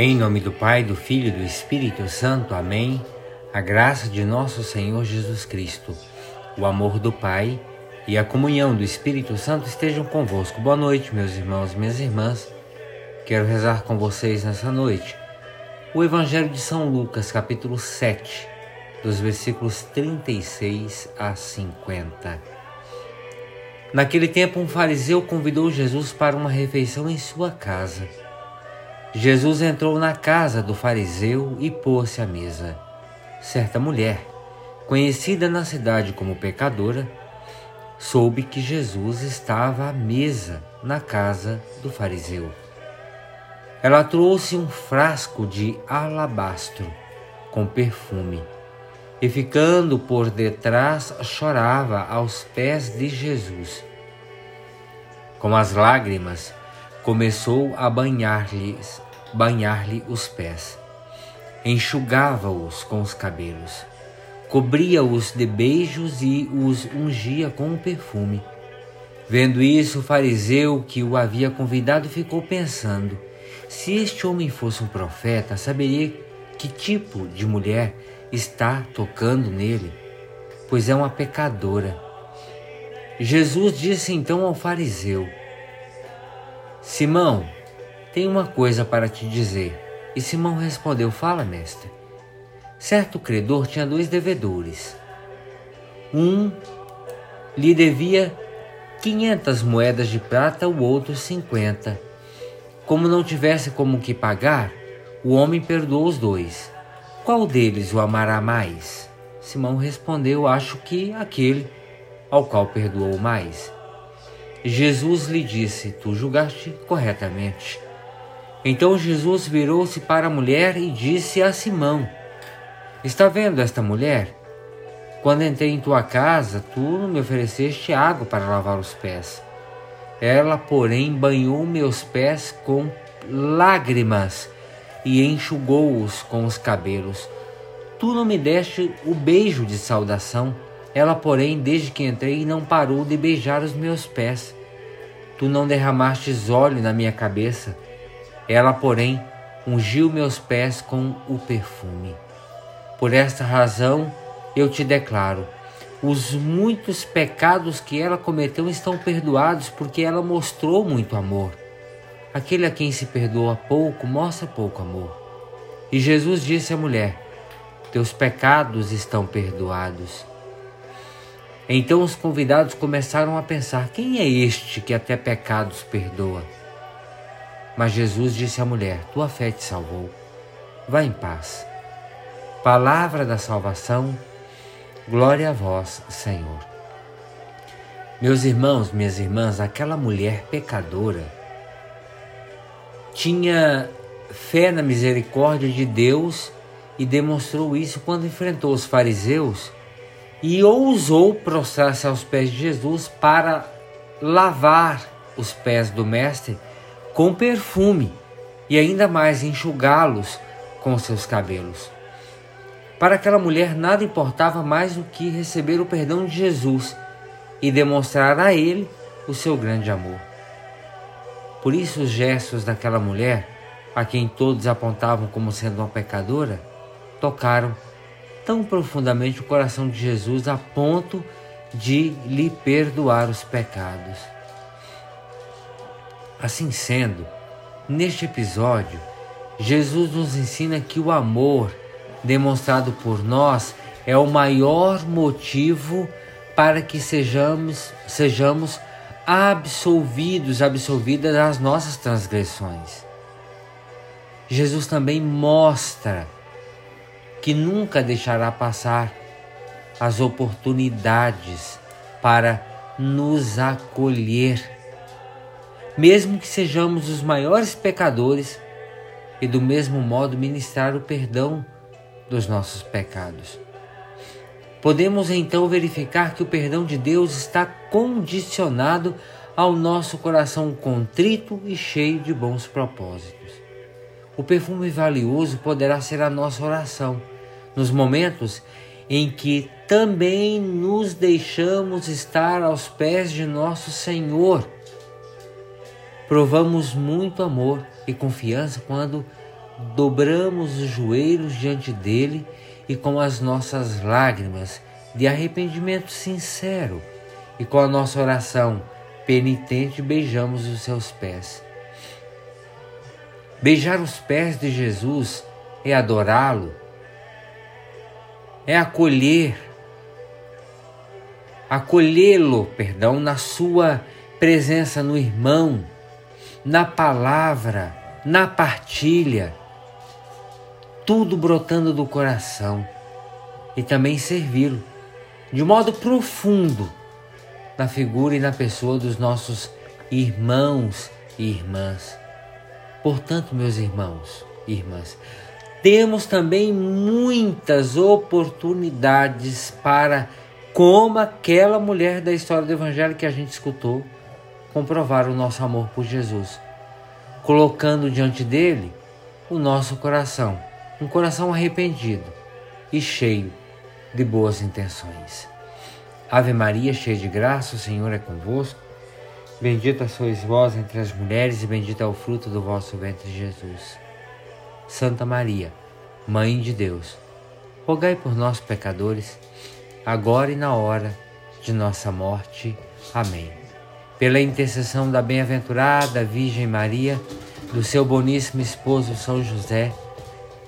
Em nome do Pai, do Filho e do Espírito Santo. Amém. A graça de nosso Senhor Jesus Cristo, o amor do Pai e a comunhão do Espírito Santo estejam convosco. Boa noite, meus irmãos e minhas irmãs. Quero rezar com vocês nessa noite o Evangelho de São Lucas, capítulo 7, dos versículos 36 a 50. Naquele tempo, um fariseu convidou Jesus para uma refeição em sua casa. Jesus entrou na casa do fariseu e pôs-se à mesa. Certa mulher, conhecida na cidade como pecadora, soube que Jesus estava à mesa na casa do fariseu. Ela trouxe um frasco de alabastro com perfume e, ficando por detrás, chorava aos pés de Jesus. Com as lágrimas, começou a banhar-lhes, banhar-lhe os pés. Enxugava-os com os cabelos, cobria-os de beijos e os ungia com o perfume. Vendo isso, o fariseu que o havia convidado ficou pensando: se este homem fosse um profeta, saberia que tipo de mulher está tocando nele, pois é uma pecadora. Jesus disse então ao fariseu: Simão, tenho uma coisa para te dizer. E Simão respondeu: Fala, mestre. Certo credor tinha dois devedores. Um lhe devia quinhentas moedas de prata, o outro cinquenta. Como não tivesse como que pagar, o homem perdoou os dois. Qual deles o amará mais? Simão respondeu: Acho que aquele ao qual perdoou mais. Jesus lhe disse: Tu julgaste corretamente. Então Jesus virou-se para a mulher e disse a Simão: Está vendo esta mulher? Quando entrei em tua casa, tu não me ofereceste água para lavar os pés. Ela, porém, banhou meus pés com lágrimas e enxugou-os com os cabelos. Tu não me deste o beijo de saudação. Ela, porém, desde que entrei, não parou de beijar os meus pés. Tu não derramastes óleo na minha cabeça. Ela, porém, ungiu meus pés com o perfume. Por esta razão, eu te declaro: os muitos pecados que ela cometeu estão perdoados, porque ela mostrou muito amor. Aquele a quem se perdoa pouco mostra pouco amor. E Jesus disse à mulher: Teus pecados estão perdoados. Então os convidados começaram a pensar: quem é este que até pecados perdoa? Mas Jesus disse à mulher: Tua fé te salvou. Vá em paz. Palavra da salvação, glória a vós, Senhor. Meus irmãos, minhas irmãs, aquela mulher pecadora tinha fé na misericórdia de Deus e demonstrou isso quando enfrentou os fariseus e ousou prostrar-se aos pés de Jesus para lavar os pés do Mestre com perfume e ainda mais enxugá-los com seus cabelos. Para aquela mulher nada importava mais do que receber o perdão de Jesus e demonstrar a ele o seu grande amor. Por isso, os gestos daquela mulher, a quem todos apontavam como sendo uma pecadora, tocaram tão profundamente o coração de Jesus a ponto de lhe perdoar os pecados. Assim sendo, neste episódio, Jesus nos ensina que o amor demonstrado por nós é o maior motivo para que sejamos, sejamos absolvidos, absolvidas das nossas transgressões. Jesus também mostra que nunca deixará passar as oportunidades para nos acolher, mesmo que sejamos os maiores pecadores, e do mesmo modo ministrar o perdão dos nossos pecados. Podemos então verificar que o perdão de Deus está condicionado ao nosso coração contrito e cheio de bons propósitos. O perfume valioso poderá ser a nossa oração, nos momentos em que também nos deixamos estar aos pés de nosso Senhor. Provamos muito amor e confiança quando dobramos os joelhos diante dele e com as nossas lágrimas de arrependimento sincero e com a nossa oração penitente beijamos os seus pés. Beijar os pés de Jesus é adorá-lo, é acolher, acolhê-lo, perdão, na sua presença no irmão, na palavra, na partilha, tudo brotando do coração e também servi-lo de modo profundo na figura e na pessoa dos nossos irmãos e irmãs. Portanto, meus irmãos e irmãs, temos também muitas oportunidades para, como aquela mulher da história do Evangelho que a gente escutou, comprovar o nosso amor por Jesus, colocando diante dele o nosso coração, um coração arrependido e cheio de boas intenções. Ave Maria, cheia de graça, o Senhor é convosco. Bendita sois vós entre as mulheres, e bendito é o fruto do vosso ventre, Jesus. Santa Maria, Mãe de Deus, rogai por nós, pecadores, agora e na hora de nossa morte. Amém. Pela intercessão da bem-aventurada Virgem Maria, do seu boníssimo esposo São José,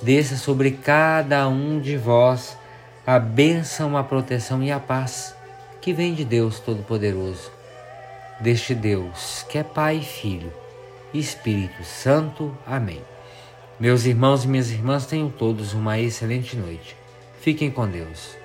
desça sobre cada um de vós a bênção, a proteção e a paz que vem de Deus Todo-Poderoso, deste Deus que é Pai e Filho e Espírito Santo. Amém. Meus irmãos e minhas irmãs, tenham todos uma excelente noite. Fiquem com Deus.